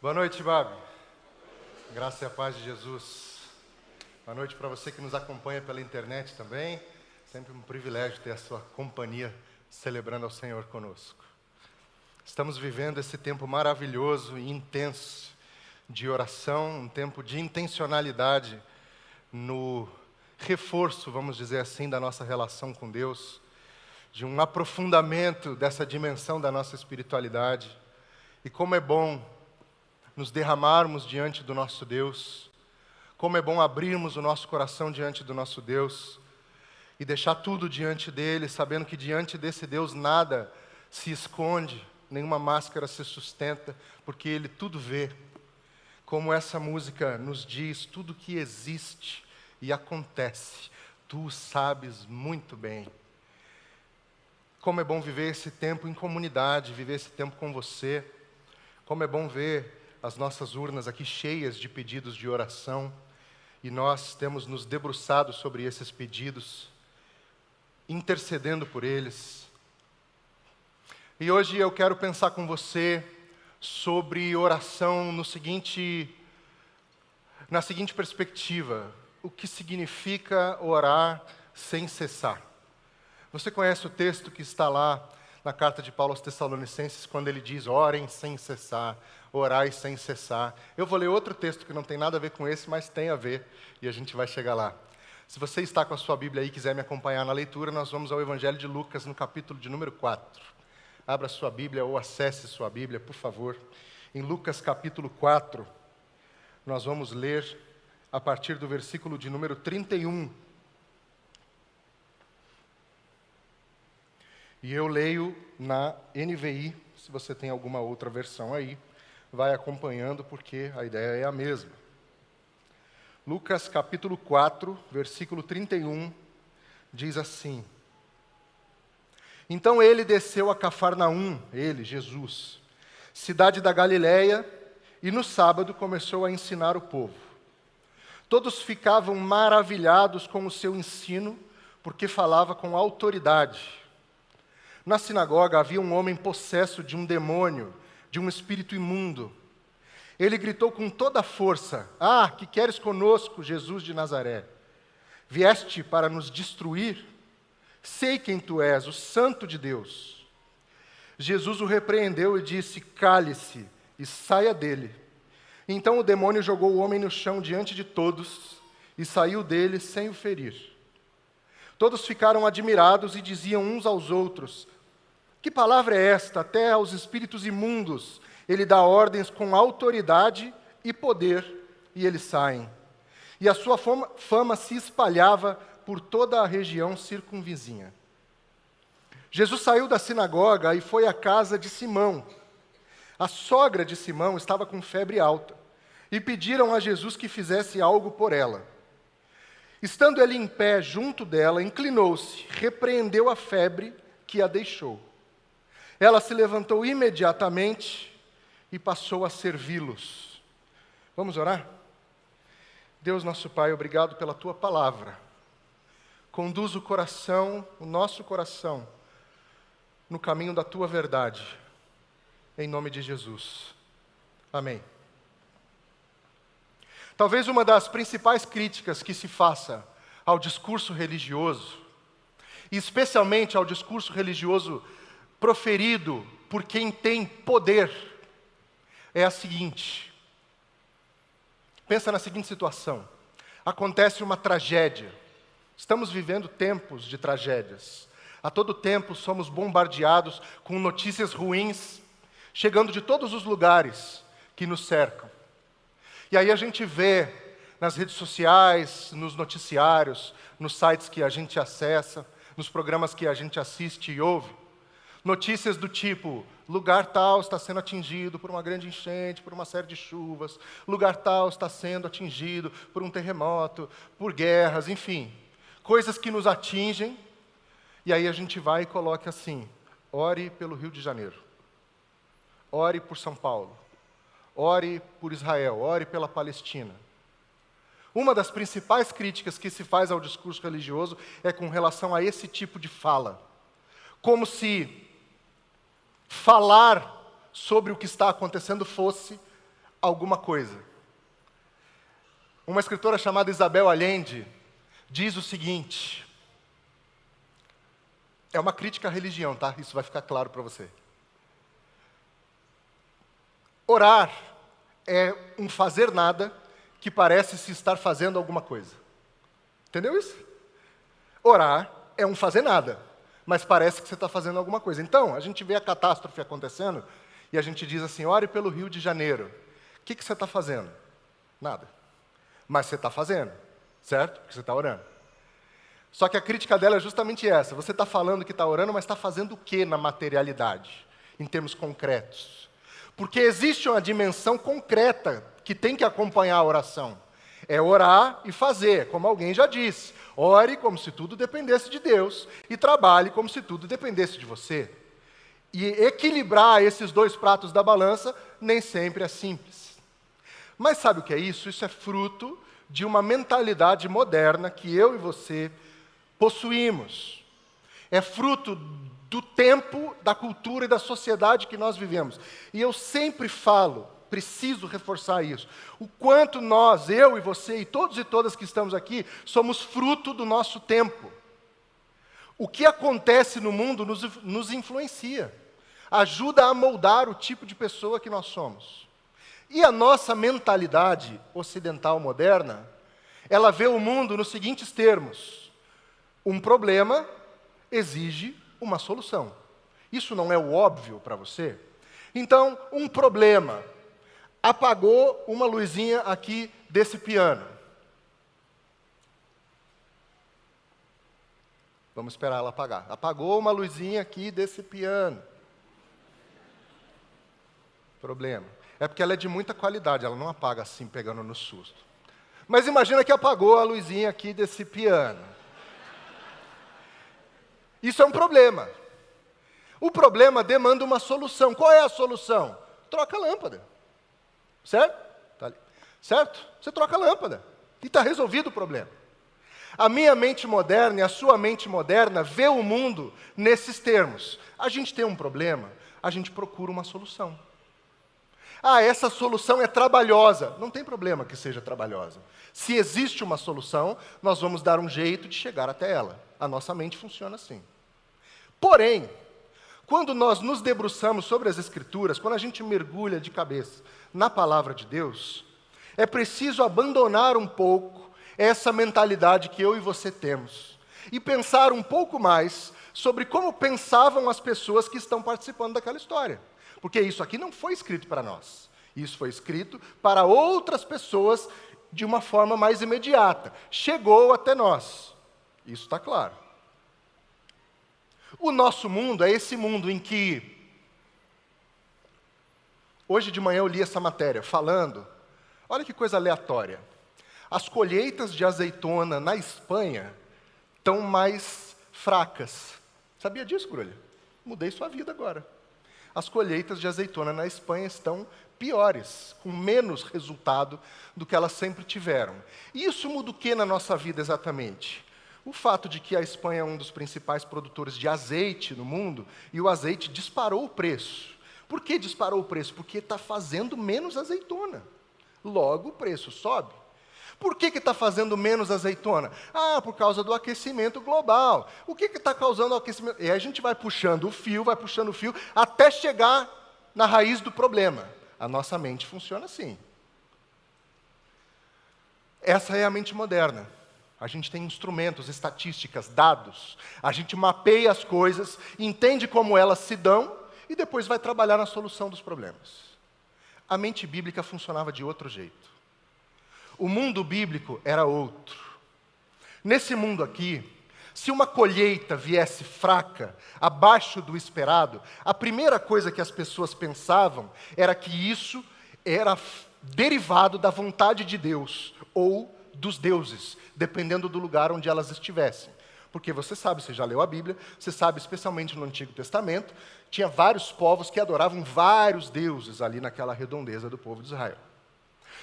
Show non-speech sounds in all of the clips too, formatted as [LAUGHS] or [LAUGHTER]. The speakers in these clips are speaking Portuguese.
Boa noite, Babi. Graça e a paz de Jesus. Boa noite para você que nos acompanha pela internet também. Sempre um privilégio ter a sua companhia celebrando ao Senhor conosco. Estamos vivendo esse tempo maravilhoso e intenso de oração, um tempo de intencionalidade no reforço, vamos dizer assim, da nossa relação com Deus, de um aprofundamento dessa dimensão da nossa espiritualidade. E como é bom nos derramarmos diante do nosso Deus, como é bom abrirmos o nosso coração diante do nosso Deus e deixar tudo diante dele, sabendo que diante desse Deus nada se esconde, nenhuma máscara se sustenta, porque ele tudo vê. Como essa música nos diz, tudo que existe e acontece, tu sabes muito bem. Como é bom viver esse tempo em comunidade, viver esse tempo com você. Como é bom ver as nossas urnas aqui cheias de pedidos de oração e nós temos nos debruçado sobre esses pedidos, intercedendo por eles. E hoje eu quero pensar com você sobre oração no seguinte na seguinte perspectiva: o que significa orar sem cessar. Você conhece o texto que está lá na carta de Paulo aos Tessalonicenses, quando ele diz: orem sem cessar orai sem cessar. Eu vou ler outro texto que não tem nada a ver com esse, mas tem a ver, e a gente vai chegar lá. Se você está com a sua Bíblia aí e quiser me acompanhar na leitura, nós vamos ao Evangelho de Lucas, no capítulo de número 4. Abra sua Bíblia ou acesse sua Bíblia, por favor. Em Lucas, capítulo 4, nós vamos ler a partir do versículo de número 31. E eu leio na NVI, se você tem alguma outra versão aí vai acompanhando, porque a ideia é a mesma. Lucas capítulo 4, versículo 31, diz assim: Então ele desceu a Cafarnaum, ele, Jesus, cidade da Galiléia, e no sábado começou a ensinar o povo. Todos ficavam maravilhados com o seu ensino, porque falava com autoridade. Na sinagoga havia um homem possesso de um demônio de um espírito imundo. Ele gritou com toda a força: Ah, que queres conosco, Jesus de Nazaré? Vieste para nos destruir? Sei quem tu és, o Santo de Deus. Jesus o repreendeu e disse: Cale-se e saia dele. Então o demônio jogou o homem no chão diante de todos e saiu dele sem o ferir. Todos ficaram admirados e diziam uns aos outros: que palavra é esta? Até aos espíritos imundos ele dá ordens com autoridade e poder, e eles saem. E a sua fama, fama se espalhava por toda a região circunvizinha. Jesus saiu da sinagoga e foi à casa de Simão. A sogra de Simão estava com febre alta e pediram a Jesus que fizesse algo por ela. Estando ele em pé junto dela, inclinou-se, repreendeu a febre que a deixou. Ela se levantou imediatamente e passou a servi-los. Vamos orar? Deus nosso Pai, obrigado pela tua palavra. Conduz o coração, o nosso coração, no caminho da tua verdade. Em nome de Jesus. Amém. Talvez uma das principais críticas que se faça ao discurso religioso, e especialmente ao discurso religioso proferido por quem tem poder é a seguinte: pensa na seguinte situação. Acontece uma tragédia. Estamos vivendo tempos de tragédias. A todo tempo somos bombardeados com notícias ruins, chegando de todos os lugares que nos cercam. E aí a gente vê nas redes sociais, nos noticiários, nos sites que a gente acessa, nos programas que a gente assiste e ouve, Notícias do tipo: lugar tal está sendo atingido por uma grande enchente, por uma série de chuvas, lugar tal está sendo atingido por um terremoto, por guerras, enfim, coisas que nos atingem, e aí a gente vai e coloca assim: ore pelo Rio de Janeiro, ore por São Paulo, ore por Israel, ore pela Palestina. Uma das principais críticas que se faz ao discurso religioso é com relação a esse tipo de fala. Como se falar sobre o que está acontecendo fosse alguma coisa. Uma escritora chamada Isabel Allende diz o seguinte: é uma crítica à religião, tá? Isso vai ficar claro para você. Orar é um fazer nada que parece se estar fazendo alguma coisa. Entendeu isso? Orar é um fazer nada, mas parece que você está fazendo alguma coisa. Então, a gente vê a catástrofe acontecendo e a gente diz assim: ore pelo Rio de Janeiro. O que, que você está fazendo? Nada. Mas você está fazendo, certo? Porque você está orando. Só que a crítica dela é justamente essa: você está falando que está orando, mas está fazendo o que na materialidade, em termos concretos? Porque existe uma dimensão concreta que tem que acompanhar a oração. É orar e fazer, como alguém já disse. Ore como se tudo dependesse de Deus e trabalhe como se tudo dependesse de você. E equilibrar esses dois pratos da balança nem sempre é simples. Mas sabe o que é isso? Isso é fruto de uma mentalidade moderna que eu e você possuímos. É fruto do tempo, da cultura e da sociedade que nós vivemos. E eu sempre falo, preciso reforçar isso, o quanto nós, eu e você e todos e todas que estamos aqui, somos fruto do nosso tempo. O que acontece no mundo nos, nos influencia, ajuda a moldar o tipo de pessoa que nós somos. E a nossa mentalidade ocidental moderna, ela vê o mundo nos seguintes termos: um problema exige uma solução. Isso não é o óbvio para você? Então, um problema apagou uma luzinha aqui desse piano. Vamos esperar ela apagar. Apagou uma luzinha aqui desse piano. Problema. É porque ela é de muita qualidade, ela não apaga assim, pegando no susto. Mas imagina que apagou a luzinha aqui desse piano. Isso é um problema. O problema demanda uma solução. Qual é a solução? Troca a lâmpada. Certo? Tá certo? Você troca a lâmpada. E está resolvido o problema. A minha mente moderna e a sua mente moderna vê o mundo nesses termos. A gente tem um problema, a gente procura uma solução. Ah, essa solução é trabalhosa. Não tem problema que seja trabalhosa. Se existe uma solução, nós vamos dar um jeito de chegar até ela. A nossa mente funciona assim. Porém, quando nós nos debruçamos sobre as Escrituras, quando a gente mergulha de cabeça na palavra de Deus, é preciso abandonar um pouco essa mentalidade que eu e você temos e pensar um pouco mais sobre como pensavam as pessoas que estão participando daquela história. Porque isso aqui não foi escrito para nós. Isso foi escrito para outras pessoas de uma forma mais imediata. Chegou até nós. Isso está claro. O nosso mundo é esse mundo em que. Hoje de manhã eu li essa matéria falando. Olha que coisa aleatória. As colheitas de azeitona na Espanha estão mais fracas. Sabia disso, Grulha? Mudei sua vida agora. As colheitas de azeitona na Espanha estão piores, com menos resultado do que elas sempre tiveram. E isso muda o que na nossa vida exatamente? O fato de que a Espanha é um dos principais produtores de azeite no mundo e o azeite disparou o preço. Por que disparou o preço? Porque está fazendo menos azeitona. Logo, o preço sobe. Por que está fazendo menos azeitona? Ah, por causa do aquecimento global. O que está causando o aquecimento? E aí a gente vai puxando o fio, vai puxando o fio, até chegar na raiz do problema. A nossa mente funciona assim. Essa é a mente moderna. A gente tem instrumentos, estatísticas, dados. A gente mapeia as coisas, entende como elas se dão e depois vai trabalhar na solução dos problemas. A mente bíblica funcionava de outro jeito. O mundo bíblico era outro. Nesse mundo aqui, se uma colheita viesse fraca, abaixo do esperado, a primeira coisa que as pessoas pensavam era que isso era derivado da vontade de Deus ou dos deuses, dependendo do lugar onde elas estivessem. Porque você sabe, você já leu a Bíblia, você sabe, especialmente no Antigo Testamento, tinha vários povos que adoravam vários deuses ali naquela redondeza do povo de Israel.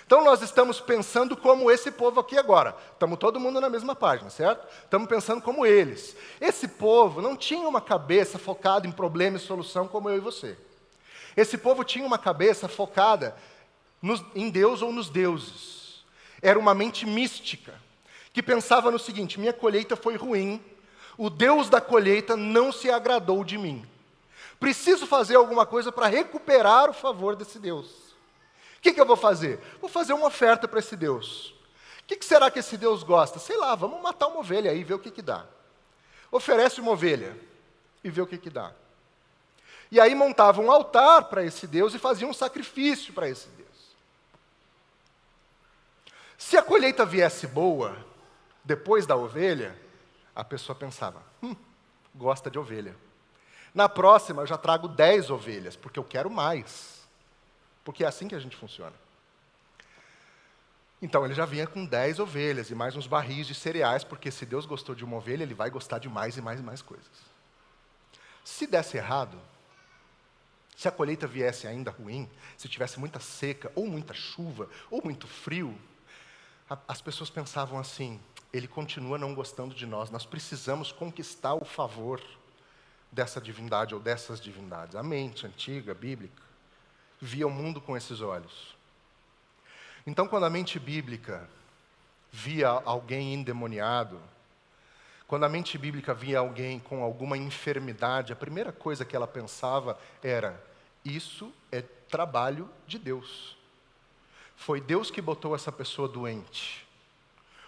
Então nós estamos pensando como esse povo aqui agora. Estamos todo mundo na mesma página, certo? Estamos pensando como eles. Esse povo não tinha uma cabeça focada em problema e solução como eu e você. Esse povo tinha uma cabeça focada nos, em Deus ou nos deuses. Era uma mente mística, que pensava no seguinte: minha colheita foi ruim, o Deus da colheita não se agradou de mim. Preciso fazer alguma coisa para recuperar o favor desse Deus. O que, que, eu vou fazer? Vou fazer uma oferta para esse Deus. O que, que, será que esse Deus gosta? Sei lá, vamos matar uma ovelha aí e ver o que, que dá. Oferece uma ovelha e vê o que, que dá. E aí montava um altar para esse Deus e fazia um sacrifício para esse Deus. Se a colheita viesse boa, depois da ovelha, a pessoa pensava: hum, gosta de ovelha. Na próxima eu já trago dez ovelhas, porque eu quero mais. Porque é assim que a gente funciona. Então ele já vinha com dez ovelhas e mais uns barris de cereais, porque se Deus gostou de uma ovelha, ele vai gostar de mais e mais e mais coisas. Se desse errado, se a colheita viesse ainda ruim, se tivesse muita seca, ou muita chuva, ou muito frio, as pessoas pensavam assim: ele continua não gostando de nós, nós precisamos conquistar o favor dessa divindade ou dessas divindades. A mente antiga, bíblica, via o mundo com esses olhos. Então, quando a mente bíblica via alguém endemoniado, quando a mente bíblica via alguém com alguma enfermidade, a primeira coisa que ela pensava era: isso é trabalho de Deus. Foi Deus que botou essa pessoa doente.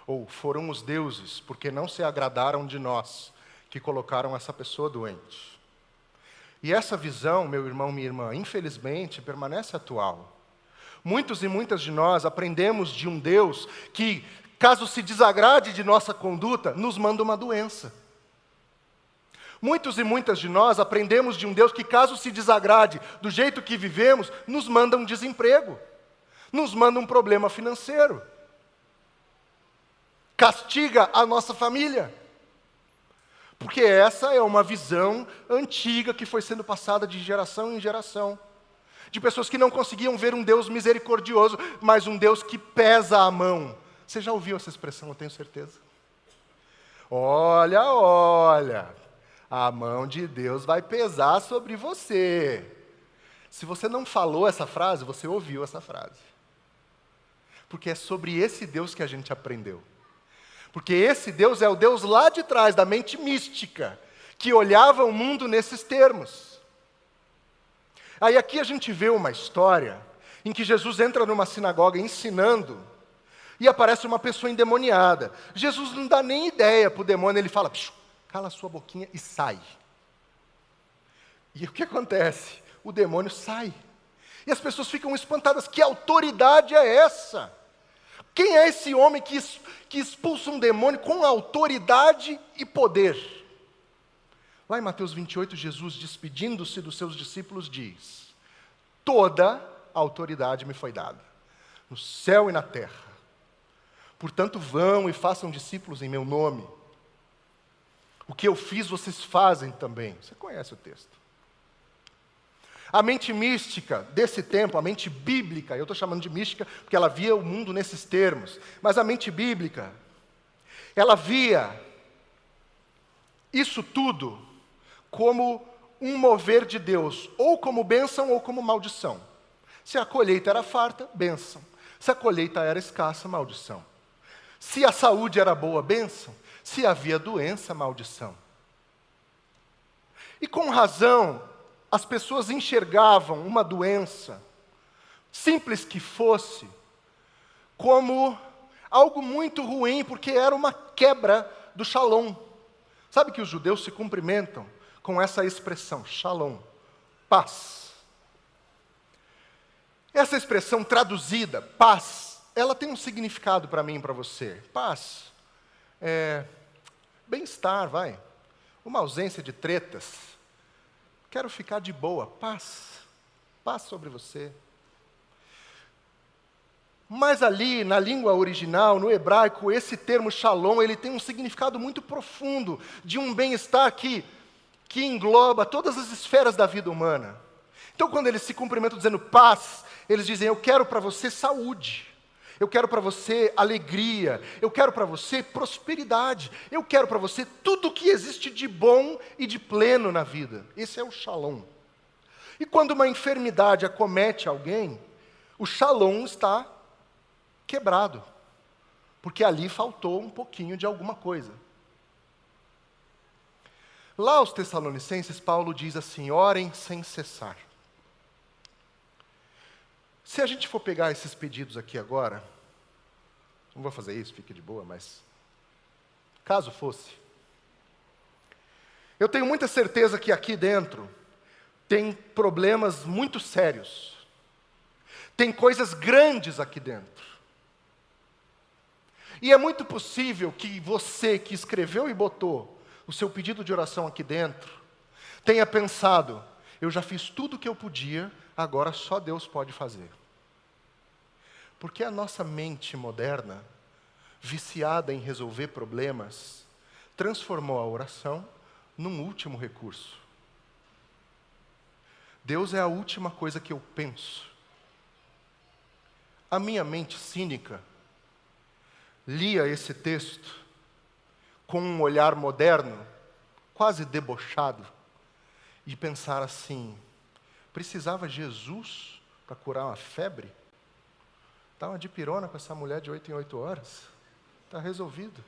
Ou foram os deuses, porque não se agradaram de nós, que colocaram essa pessoa doente. E essa visão, meu irmão, minha irmã, infelizmente permanece atual. Muitos e muitas de nós aprendemos de um Deus que caso se desagrade de nossa conduta, nos manda uma doença. Muitos e muitas de nós aprendemos de um Deus que, caso se desagrade do jeito que vivemos, nos manda um desemprego, nos manda um problema financeiro, castiga a nossa família. Porque essa é uma visão antiga que foi sendo passada de geração em geração. De pessoas que não conseguiam ver um Deus misericordioso, mas um Deus que pesa a mão, você já ouviu essa expressão, eu tenho certeza. Olha, olha, a mão de Deus vai pesar sobre você. Se você não falou essa frase, você ouviu essa frase. Porque é sobre esse Deus que a gente aprendeu. Porque esse Deus é o Deus lá de trás, da mente mística, que olhava o mundo nesses termos. Aí aqui a gente vê uma história em que Jesus entra numa sinagoga ensinando e aparece uma pessoa endemoniada. Jesus não dá nem ideia para o demônio, ele fala: cala sua boquinha e sai. E o que acontece? O demônio sai. E as pessoas ficam espantadas: que autoridade é essa? Quem é esse homem que, que expulsa um demônio com autoridade e poder? Lá em Mateus 28, Jesus, despedindo-se dos seus discípulos, diz: Toda a autoridade me foi dada, no céu e na terra. Portanto, vão e façam discípulos em meu nome. O que eu fiz, vocês fazem também. Você conhece o texto. A mente mística desse tempo, a mente bíblica, eu estou chamando de mística porque ela via o mundo nesses termos, mas a mente bíblica, ela via isso tudo como um mover de Deus, ou como bênção ou como maldição. Se a colheita era farta, bênção. Se a colheita era escassa, maldição. Se a saúde era boa, bênção. Se havia doença, maldição. E com razão, as pessoas enxergavam uma doença, simples que fosse, como algo muito ruim, porque era uma quebra do shalom. Sabe que os judeus se cumprimentam com essa expressão, shalom, paz. Essa expressão traduzida, paz, ela tem um significado para mim e para você. Paz, é, bem-estar, vai. Uma ausência de tretas. Quero ficar de boa, paz. Paz sobre você. Mas ali, na língua original, no hebraico, esse termo shalom, ele tem um significado muito profundo de um bem-estar que, que engloba todas as esferas da vida humana. Então, quando eles se cumprimentam dizendo paz, eles dizem: Eu quero para você saúde. Eu quero para você alegria, eu quero para você prosperidade, eu quero para você tudo o que existe de bom e de pleno na vida. Esse é o shalom. E quando uma enfermidade acomete alguém, o shalom está quebrado, porque ali faltou um pouquinho de alguma coisa. Lá aos Tessalonicenses, Paulo diz assim: orem sem cessar. Se a gente for pegar esses pedidos aqui agora, não vou fazer isso, fique de boa, mas caso fosse, eu tenho muita certeza que aqui dentro tem problemas muito sérios, tem coisas grandes aqui dentro. E é muito possível que você que escreveu e botou o seu pedido de oração aqui dentro tenha pensado: eu já fiz tudo o que eu podia, agora só Deus pode fazer. Porque a nossa mente moderna, viciada em resolver problemas, transformou a oração num último recurso. Deus é a última coisa que eu penso. A minha mente cínica lia esse texto com um olhar moderno, quase debochado, e pensar assim: precisava Jesus para curar uma febre? Dá uma dipirona com essa mulher de oito em oito horas. Está resolvido.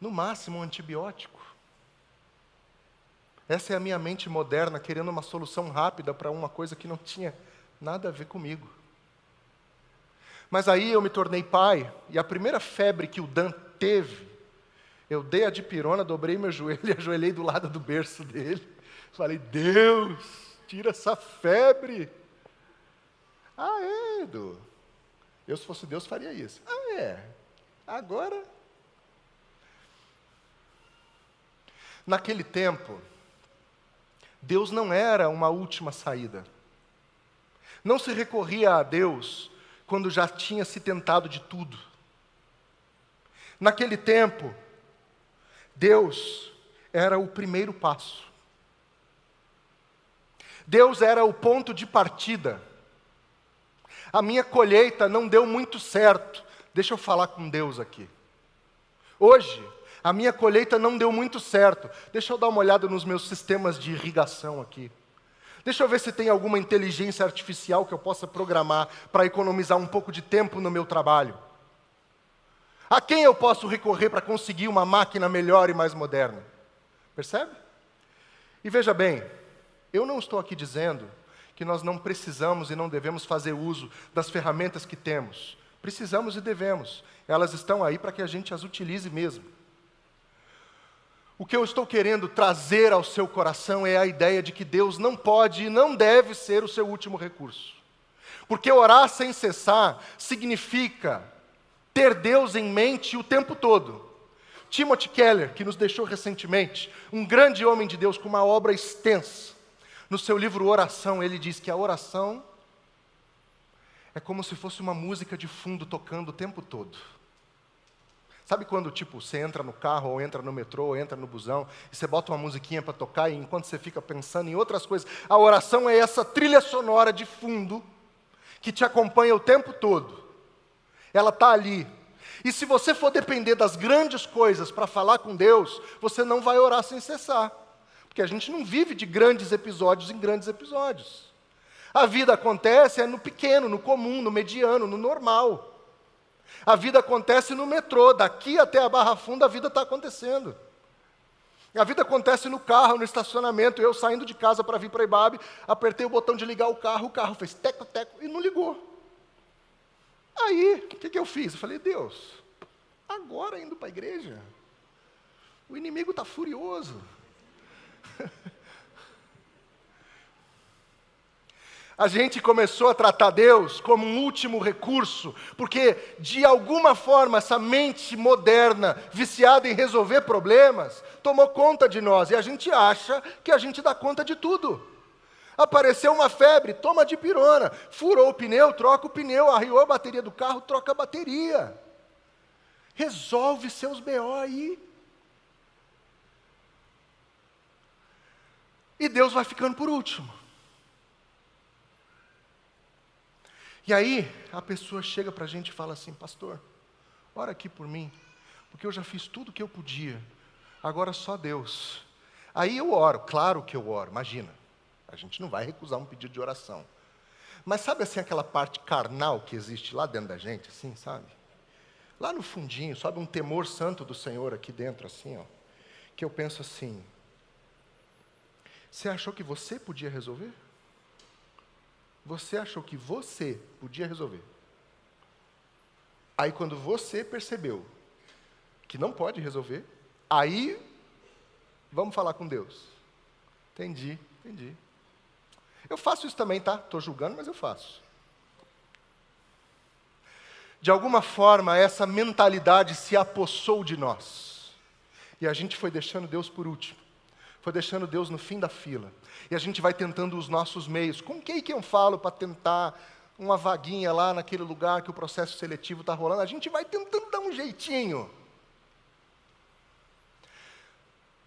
No máximo, um antibiótico. Essa é a minha mente moderna querendo uma solução rápida para uma coisa que não tinha nada a ver comigo. Mas aí eu me tornei pai, e a primeira febre que o Dan teve, eu dei a dipirona, dobrei meu joelho [LAUGHS] e ajoelhei do lado do berço dele. Falei, Deus, tira essa febre. Ah, é, Edu. Eu, se fosse Deus, faria isso. Ah, é. Agora. Naquele tempo, Deus não era uma última saída. Não se recorria a Deus quando já tinha se tentado de tudo. Naquele tempo, Deus era o primeiro passo. Deus era o ponto de partida a minha colheita não deu muito certo. Deixa eu falar com Deus aqui. Hoje, a minha colheita não deu muito certo. Deixa eu dar uma olhada nos meus sistemas de irrigação aqui. Deixa eu ver se tem alguma inteligência artificial que eu possa programar para economizar um pouco de tempo no meu trabalho. A quem eu posso recorrer para conseguir uma máquina melhor e mais moderna? Percebe? E veja bem, eu não estou aqui dizendo que nós não precisamos e não devemos fazer uso das ferramentas que temos. Precisamos e devemos. Elas estão aí para que a gente as utilize mesmo. O que eu estou querendo trazer ao seu coração é a ideia de que Deus não pode e não deve ser o seu último recurso. Porque orar sem cessar significa ter Deus em mente o tempo todo. Timothy Keller, que nos deixou recentemente, um grande homem de Deus com uma obra extensa, no seu livro Oração, ele diz que a oração é como se fosse uma música de fundo tocando o tempo todo. Sabe quando, tipo, você entra no carro, ou entra no metrô, ou entra no busão, e você bota uma musiquinha para tocar, e enquanto você fica pensando em outras coisas, a oração é essa trilha sonora de fundo que te acompanha o tempo todo. Ela está ali. E se você for depender das grandes coisas para falar com Deus, você não vai orar sem cessar. Porque a gente não vive de grandes episódios em grandes episódios. A vida acontece é no pequeno, no comum, no mediano, no normal. A vida acontece no metrô, daqui até a Barra Funda a vida está acontecendo. A vida acontece no carro, no estacionamento. Eu saindo de casa para vir para Ibabe, apertei o botão de ligar o carro, o carro fez teco, teco e não ligou. Aí, o que, que eu fiz? Eu falei, Deus, agora indo para a igreja, o inimigo está furioso. [LAUGHS] A gente começou a tratar Deus como um último recurso, porque de alguma forma essa mente moderna, viciada em resolver problemas, tomou conta de nós e a gente acha que a gente dá conta de tudo. Apareceu uma febre, toma de pirona, furou o pneu, troca o pneu, arriou a bateria do carro, troca a bateria. Resolve seus BO aí. E Deus vai ficando por último. E aí, a pessoa chega para a gente e fala assim: Pastor, ora aqui por mim, porque eu já fiz tudo o que eu podia, agora só Deus. Aí eu oro, claro que eu oro, imagina. A gente não vai recusar um pedido de oração. Mas sabe assim aquela parte carnal que existe lá dentro da gente, assim, sabe? Lá no fundinho, sobe um temor santo do Senhor aqui dentro, assim, ó. Que eu penso assim: você achou que você podia resolver? Você achou que você podia resolver? Aí, quando você percebeu que não pode resolver, aí vamos falar com Deus. Entendi, entendi. Eu faço isso também, tá? Estou julgando, mas eu faço. De alguma forma, essa mentalidade se apossou de nós. E a gente foi deixando Deus por último. Foi deixando Deus no fim da fila. E a gente vai tentando os nossos meios. Com quem que eu falo para tentar uma vaguinha lá naquele lugar que o processo seletivo está rolando? A gente vai tentando dar um jeitinho.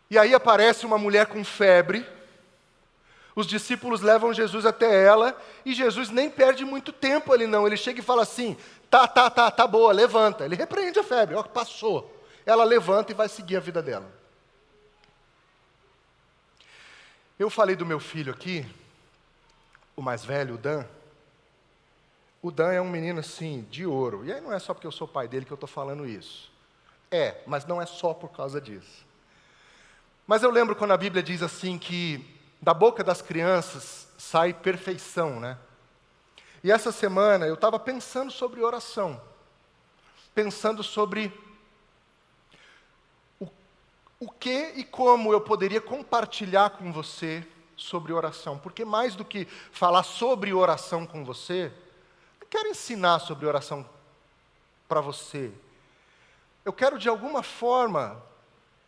E aí aparece uma mulher com febre. Os discípulos levam Jesus até ela e Jesus nem perde muito tempo ali não. Ele chega e fala assim: "Tá, tá, tá, tá boa, levanta". Ele repreende a febre, ó, passou. Ela levanta e vai seguir a vida dela. Eu falei do meu filho aqui, o mais velho, o Dan. O Dan é um menino assim, de ouro. E aí não é só porque eu sou pai dele que eu estou falando isso. É, mas não é só por causa disso. Mas eu lembro quando a Bíblia diz assim que da boca das crianças sai perfeição, né? E essa semana eu estava pensando sobre oração, pensando sobre o, o que e como eu poderia compartilhar com você sobre oração, porque mais do que falar sobre oração com você, eu quero ensinar sobre oração para você. Eu quero de alguma forma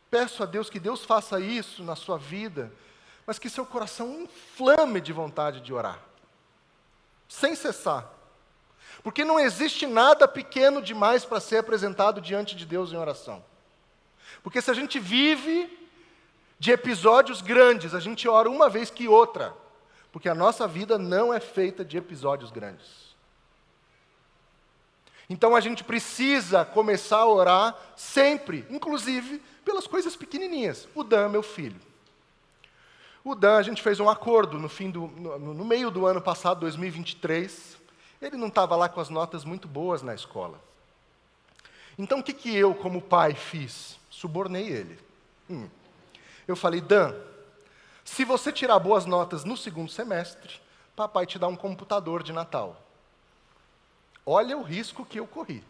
Peço a Deus que Deus faça isso na sua vida, mas que seu coração inflame de vontade de orar, sem cessar. Porque não existe nada pequeno demais para ser apresentado diante de Deus em oração. Porque se a gente vive de episódios grandes, a gente ora uma vez que outra. Porque a nossa vida não é feita de episódios grandes. Então a gente precisa começar a orar sempre, inclusive pelas coisas pequenininhas. O Dan, meu filho. O Dan, a gente fez um acordo no, fim do, no, no meio do ano passado, 2023. Ele não estava lá com as notas muito boas na escola. Então o que, que eu, como pai, fiz? Subornei ele. Hum. Eu falei, Dan, se você tirar boas notas no segundo semestre, papai te dá um computador de Natal. Olha o risco que eu corri.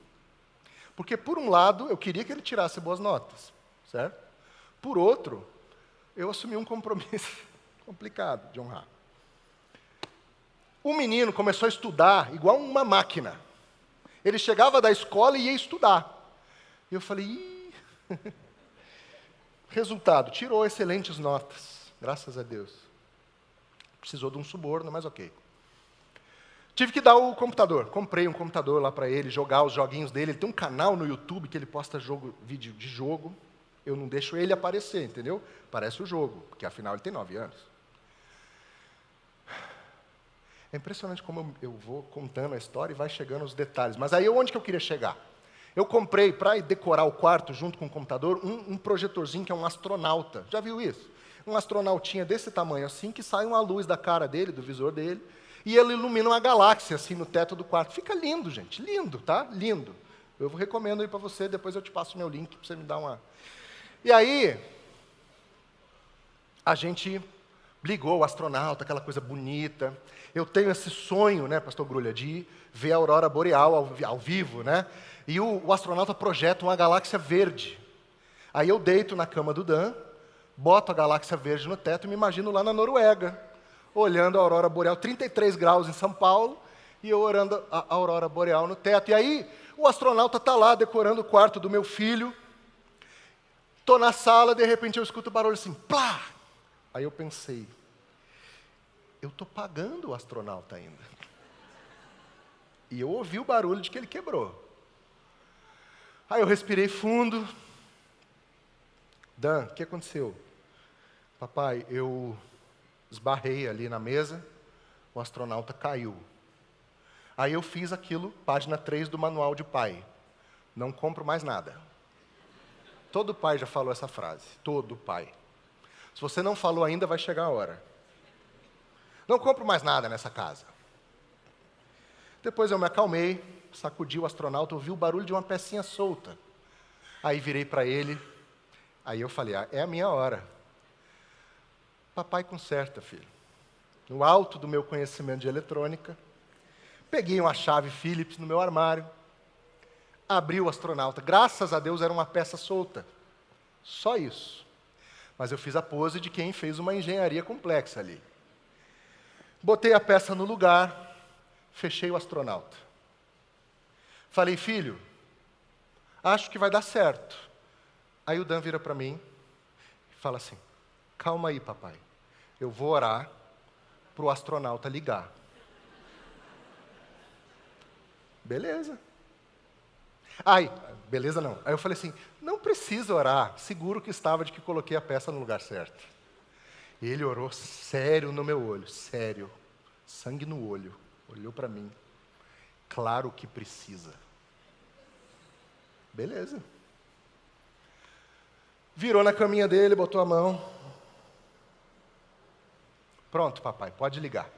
Porque, por um lado, eu queria que ele tirasse boas notas, certo? Por outro, eu assumi um compromisso [LAUGHS] complicado de honrar. O menino começou a estudar igual uma máquina. Ele chegava da escola e ia estudar. E eu falei, Ih. [LAUGHS] resultado, tirou excelentes notas, graças a Deus. Precisou de um suborno, mas ok. Tive que dar o computador. Comprei um computador lá para ele, jogar os joguinhos dele. Ele tem um canal no YouTube que ele posta jogo, vídeo de jogo. Eu não deixo ele aparecer, entendeu? Parece o jogo, porque afinal ele tem nove anos. É impressionante como eu vou contando a história e vai chegando os detalhes. Mas aí onde que eu queria chegar? Eu comprei, para decorar o quarto junto com o computador, um, um projetorzinho que é um astronauta. Já viu isso? Um astronautinha desse tamanho assim, que sai uma luz da cara dele, do visor dele, e ele ilumina uma galáxia assim no teto do quarto. Fica lindo, gente, lindo, tá? Lindo. Eu recomendo aí para você, depois eu te passo o meu link para você me dar uma. E aí, a gente ligou o astronauta, aquela coisa bonita. Eu tenho esse sonho, né, pastor Grulha, de ver a aurora boreal ao, ao vivo, né? E o, o astronauta projeta uma galáxia verde. Aí eu deito na cama do Dan, boto a galáxia verde no teto e me imagino lá na Noruega, olhando a aurora boreal, 33 graus em São Paulo, e eu orando a aurora boreal no teto. E aí, o astronauta está lá decorando o quarto do meu filho. Estou na sala, de repente eu escuto barulho assim, plá! Aí eu pensei, eu estou pagando o astronauta ainda. E eu ouvi o barulho de que ele quebrou. Aí eu respirei fundo. Dan, o que aconteceu? Papai, eu esbarrei ali na mesa, o astronauta caiu. Aí eu fiz aquilo, página 3 do manual de pai. Não compro mais nada. Todo pai já falou essa frase. Todo pai. Se você não falou ainda, vai chegar a hora. Não compro mais nada nessa casa. Depois eu me acalmei, sacudi o astronauta, ouvi o barulho de uma pecinha solta. Aí virei para ele, aí eu falei: ah, é a minha hora. Papai conserta, filho. No alto do meu conhecimento de eletrônica, peguei uma chave Phillips no meu armário, abri o astronauta. Graças a Deus era uma peça solta. Só isso. Mas eu fiz a pose de quem fez uma engenharia complexa ali. Botei a peça no lugar, fechei o astronauta. Falei, filho, acho que vai dar certo. Aí o Dan vira para mim e fala assim: calma aí, papai. Eu vou orar para o astronauta ligar. Beleza. Ai, beleza não. Aí eu falei assim: não precisa orar, seguro que estava de que coloquei a peça no lugar certo. Ele orou sério no meu olho, sério, sangue no olho, olhou para mim, claro que precisa. Beleza. Virou na caminha dele, botou a mão. Pronto, papai, pode ligar.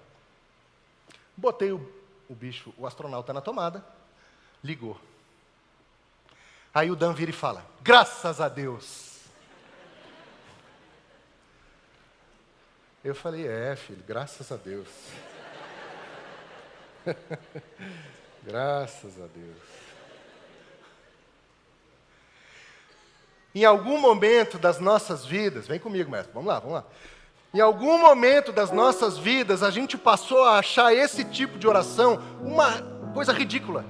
Botei o, o bicho, o astronauta na tomada, ligou. Aí o Dan vira e fala: Graças a Deus. Eu falei, é, filho, graças a Deus. [LAUGHS] graças a Deus. Em algum momento das nossas vidas, vem comigo, mestre, vamos lá, vamos lá. Em algum momento das nossas vidas, a gente passou a achar esse tipo de oração uma coisa ridícula.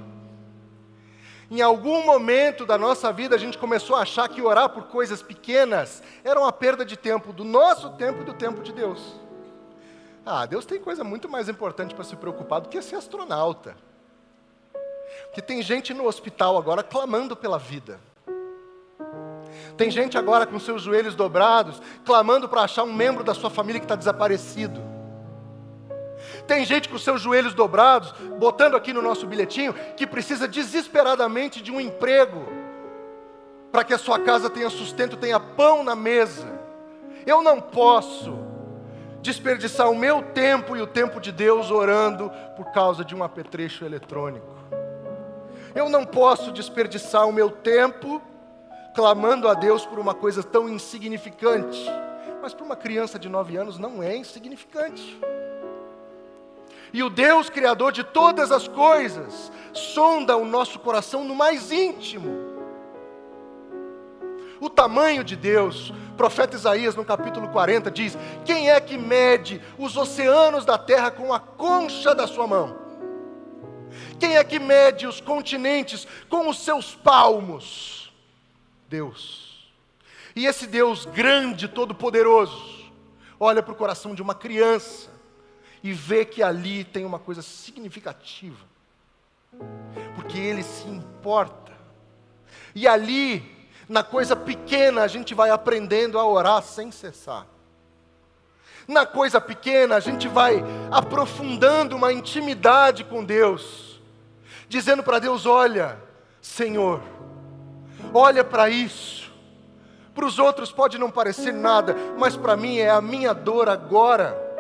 Em algum momento da nossa vida, a gente começou a achar que orar por coisas pequenas era uma perda de tempo, do nosso tempo e do tempo de Deus. Ah, Deus tem coisa muito mais importante para se preocupar do que ser astronauta. Porque tem gente no hospital agora clamando pela vida. Tem gente agora com seus joelhos dobrados, clamando para achar um membro da sua família que está desaparecido. Tem gente com seus joelhos dobrados, botando aqui no nosso bilhetinho, que precisa desesperadamente de um emprego, para que a sua casa tenha sustento, tenha pão na mesa. Eu não posso desperdiçar o meu tempo e o tempo de Deus orando por causa de um apetrecho eletrônico. Eu não posso desperdiçar o meu tempo clamando a Deus por uma coisa tão insignificante. Mas para uma criança de nove anos não é insignificante. E o Deus Criador de todas as coisas sonda o nosso coração no mais íntimo. O tamanho de Deus, o profeta Isaías no capítulo 40 diz: Quem é que mede os oceanos da terra com a concha da sua mão? Quem é que mede os continentes com os seus palmos? Deus. E esse Deus grande, todo-poderoso, olha para o coração de uma criança e vê que ali tem uma coisa significativa, porque Ele se importa. E ali, na coisa pequena, a gente vai aprendendo a orar sem cessar. Na coisa pequena, a gente vai aprofundando uma intimidade com Deus, dizendo para Deus: Olha, Senhor, olha para isso. Para os outros pode não parecer nada, mas para mim é a minha dor agora.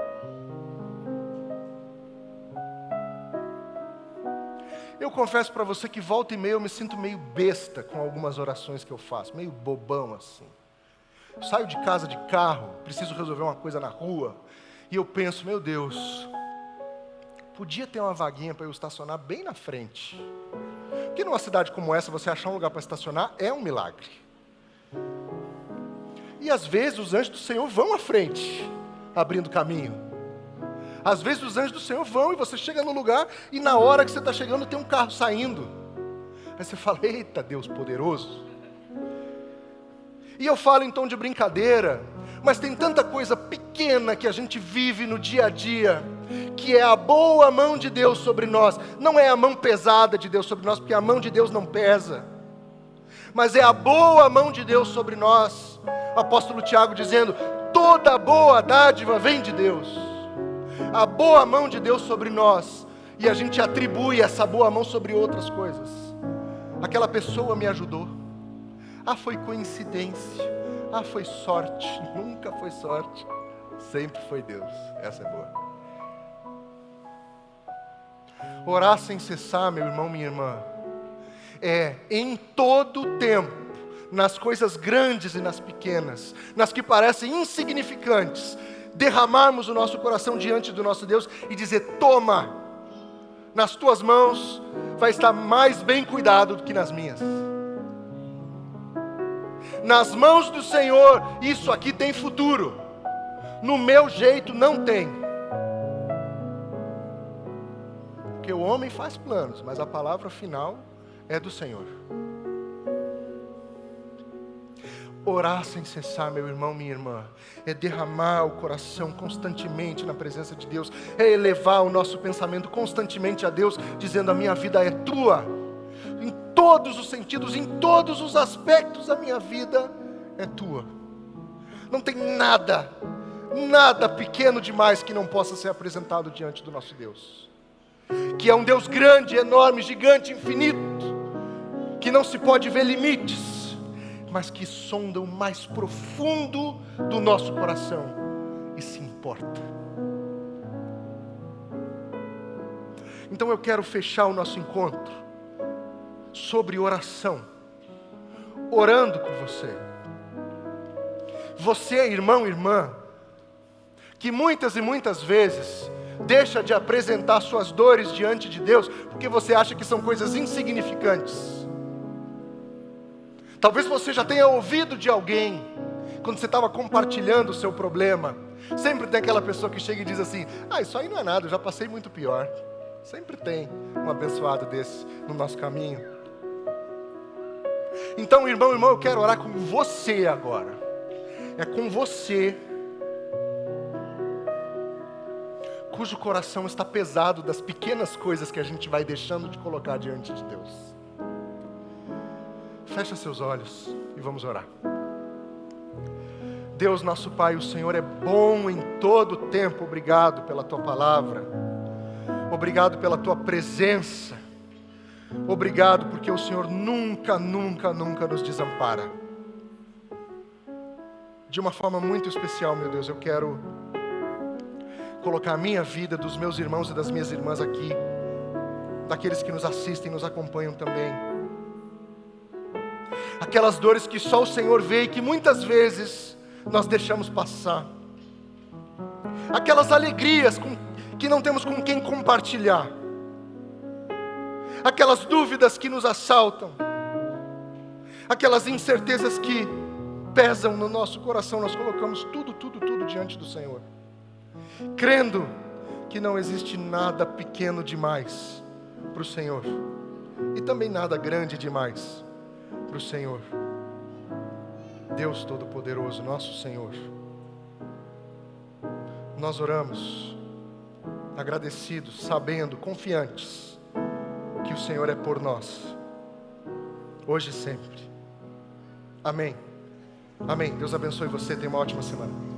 Eu confesso para você que volta e meia eu me sinto meio besta com algumas orações que eu faço, meio bobão assim. saio de casa de carro, preciso resolver uma coisa na rua, e eu penso, meu Deus, podia ter uma vaguinha para eu estacionar bem na frente. Porque numa cidade como essa, você achar um lugar para estacionar é um milagre. E às vezes os anjos do Senhor vão à frente, abrindo caminho. Às vezes os anjos do Senhor vão e você chega no lugar e na hora que você está chegando tem um carro saindo. Aí você fala: Eita Deus poderoso. E eu falo então de brincadeira, mas tem tanta coisa pequena que a gente vive no dia a dia, que é a boa mão de Deus sobre nós. Não é a mão pesada de Deus sobre nós, porque a mão de Deus não pesa, mas é a boa mão de Deus sobre nós. O apóstolo Tiago dizendo: toda boa dádiva vem de Deus a boa mão de Deus sobre nós e a gente atribui essa boa mão sobre outras coisas. Aquela pessoa me ajudou. Ah, foi coincidência. Ah, foi sorte. [LAUGHS] Nunca foi sorte. Sempre foi Deus. Essa é boa. Orar sem cessar, meu irmão, minha irmã, é em todo tempo, nas coisas grandes e nas pequenas, nas que parecem insignificantes, derramarmos o nosso coração diante do nosso Deus e dizer: Toma, nas tuas mãos vai estar mais bem cuidado do que nas minhas. Nas mãos do Senhor, isso aqui tem futuro. No meu jeito não tem. Porque o homem faz planos, mas a palavra final é do Senhor. Orar sem cessar, meu irmão, minha irmã, é derramar o coração constantemente na presença de Deus, é elevar o nosso pensamento constantemente a Deus, dizendo: A minha vida é tua, em todos os sentidos, em todos os aspectos, a minha vida é tua. Não tem nada, nada pequeno demais que não possa ser apresentado diante do nosso Deus, que é um Deus grande, enorme, gigante, infinito, que não se pode ver limites mas que sonda o mais profundo do nosso coração e se importa. Então eu quero fechar o nosso encontro sobre oração, orando com você. Você, irmão, irmã, que muitas e muitas vezes deixa de apresentar suas dores diante de Deus porque você acha que são coisas insignificantes. Talvez você já tenha ouvido de alguém, quando você estava compartilhando o seu problema. Sempre tem aquela pessoa que chega e diz assim: Ah, isso aí não é nada, eu já passei muito pior. Sempre tem um abençoado desse no nosso caminho. Então, irmão, irmão, eu quero orar com você agora. É com você cujo coração está pesado das pequenas coisas que a gente vai deixando de colocar diante de Deus. Fecha seus olhos e vamos orar. Deus, nosso Pai, o Senhor é bom em todo tempo. Obrigado pela tua palavra. Obrigado pela tua presença. Obrigado porque o Senhor nunca, nunca, nunca nos desampara. De uma forma muito especial, meu Deus, eu quero colocar a minha vida, dos meus irmãos e das minhas irmãs aqui, daqueles que nos assistem, nos acompanham também aquelas dores que só o Senhor vê e que muitas vezes nós deixamos passar, aquelas alegrias com, que não temos com quem compartilhar, aquelas dúvidas que nos assaltam, aquelas incertezas que pesam no nosso coração, nós colocamos tudo, tudo, tudo diante do Senhor, crendo que não existe nada pequeno demais para o Senhor. E também nada grande demais para o Senhor. Deus Todo-Poderoso, nosso Senhor. Nós oramos agradecidos, sabendo, confiantes que o Senhor é por nós, hoje e sempre. Amém. Amém. Deus abençoe você. Tenha uma ótima semana.